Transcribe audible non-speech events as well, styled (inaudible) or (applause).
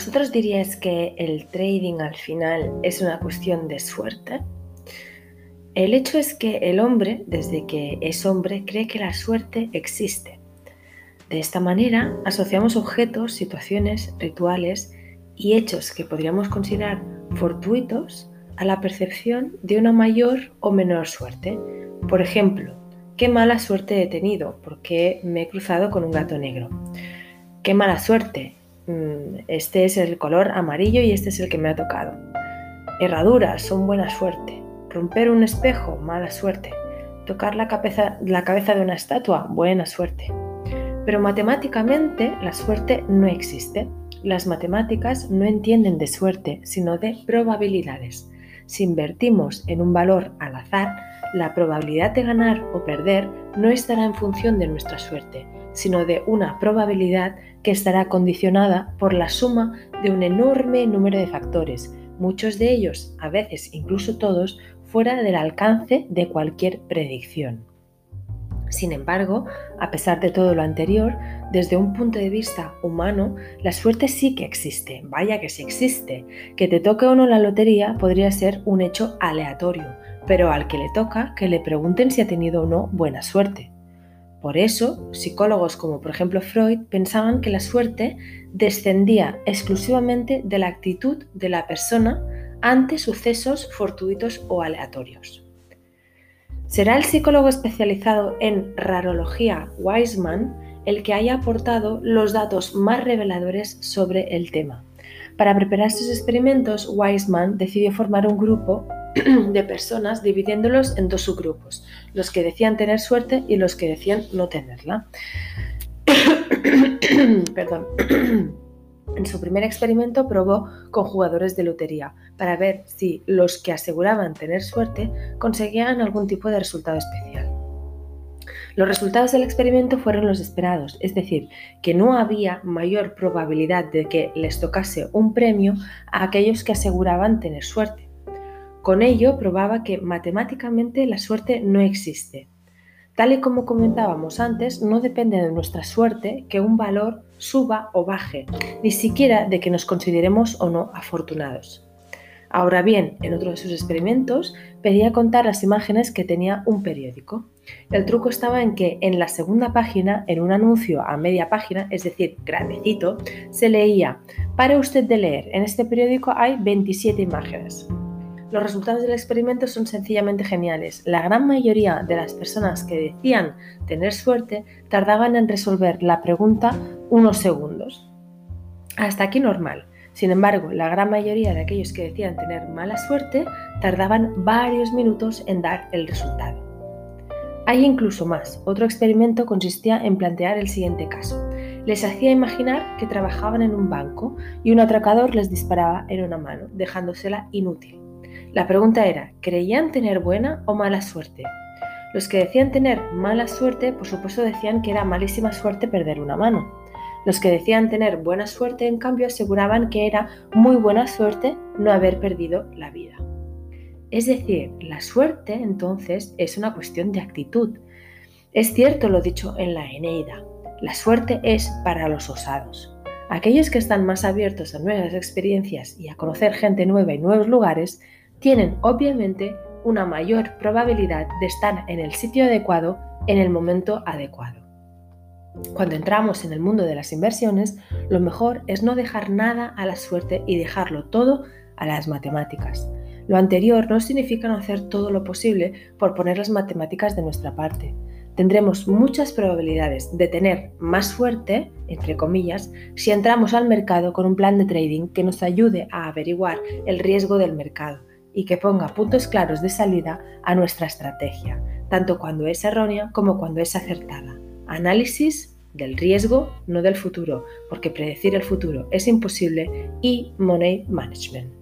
¿Vosotros diríais que el trading al final es una cuestión de suerte? El hecho es que el hombre, desde que es hombre, cree que la suerte existe. De esta manera, asociamos objetos, situaciones, rituales y hechos que podríamos considerar fortuitos a la percepción de una mayor o menor suerte. Por ejemplo, qué mala suerte he tenido porque me he cruzado con un gato negro. Qué mala suerte, este es el color amarillo y este es el que me ha tocado. Herraduras son buena suerte. Romper un espejo, mala suerte. Tocar la cabeza, la cabeza de una estatua, buena suerte. Pero matemáticamente la suerte no existe. Las matemáticas no entienden de suerte, sino de probabilidades. Si invertimos en un valor al azar, la probabilidad de ganar o perder no estará en función de nuestra suerte, sino de una probabilidad que estará condicionada por la suma de un enorme número de factores, muchos de ellos, a veces incluso todos, fuera del alcance de cualquier predicción. Sin embargo, a pesar de todo lo anterior, desde un punto de vista humano, la suerte sí que existe, vaya que sí existe. Que te toque o no la lotería podría ser un hecho aleatorio, pero al que le toca que le pregunten si ha tenido o no buena suerte. Por eso, psicólogos como por ejemplo Freud pensaban que la suerte descendía exclusivamente de la actitud de la persona ante sucesos fortuitos o aleatorios. Será el psicólogo especializado en rarología Wiseman el que haya aportado los datos más reveladores sobre el tema. Para preparar sus experimentos, Wiseman decidió formar un grupo (clears throat) de personas dividiéndolos en dos subgrupos, los que decían tener suerte y los que decían no tenerla. (clears throat) Perdón. (clears throat) En su primer experimento probó con jugadores de lotería para ver si los que aseguraban tener suerte conseguían algún tipo de resultado especial. Los resultados del experimento fueron los esperados, es decir, que no había mayor probabilidad de que les tocase un premio a aquellos que aseguraban tener suerte. Con ello probaba que matemáticamente la suerte no existe. Tal y como comentábamos antes, no depende de nuestra suerte que un valor suba o baje, ni siquiera de que nos consideremos o no afortunados. Ahora bien, en otro de sus experimentos pedía contar las imágenes que tenía un periódico. El truco estaba en que en la segunda página, en un anuncio a media página, es decir, grandecito, se leía, para usted de leer, en este periódico hay 27 imágenes. Los resultados del experimento son sencillamente geniales. La gran mayoría de las personas que decían tener suerte tardaban en resolver la pregunta unos segundos. Hasta aquí normal. Sin embargo, la gran mayoría de aquellos que decían tener mala suerte tardaban varios minutos en dar el resultado. Hay incluso más. Otro experimento consistía en plantear el siguiente caso. Les hacía imaginar que trabajaban en un banco y un atracador les disparaba en una mano, dejándosela inútil. La pregunta era, ¿creían tener buena o mala suerte? Los que decían tener mala suerte, por supuesto, decían que era malísima suerte perder una mano. Los que decían tener buena suerte, en cambio, aseguraban que era muy buena suerte no haber perdido la vida. Es decir, la suerte entonces es una cuestión de actitud. Es cierto lo dicho en la Eneida, la suerte es para los osados. Aquellos que están más abiertos a nuevas experiencias y a conocer gente nueva y nuevos lugares tienen obviamente una mayor probabilidad de estar en el sitio adecuado en el momento adecuado. Cuando entramos en el mundo de las inversiones, lo mejor es no dejar nada a la suerte y dejarlo todo a las matemáticas. Lo anterior no significa no hacer todo lo posible por poner las matemáticas de nuestra parte. Tendremos muchas probabilidades de tener más suerte, entre comillas, si entramos al mercado con un plan de trading que nos ayude a averiguar el riesgo del mercado y que ponga puntos claros de salida a nuestra estrategia, tanto cuando es errónea como cuando es acertada. Análisis del riesgo, no del futuro, porque predecir el futuro es imposible, y money management.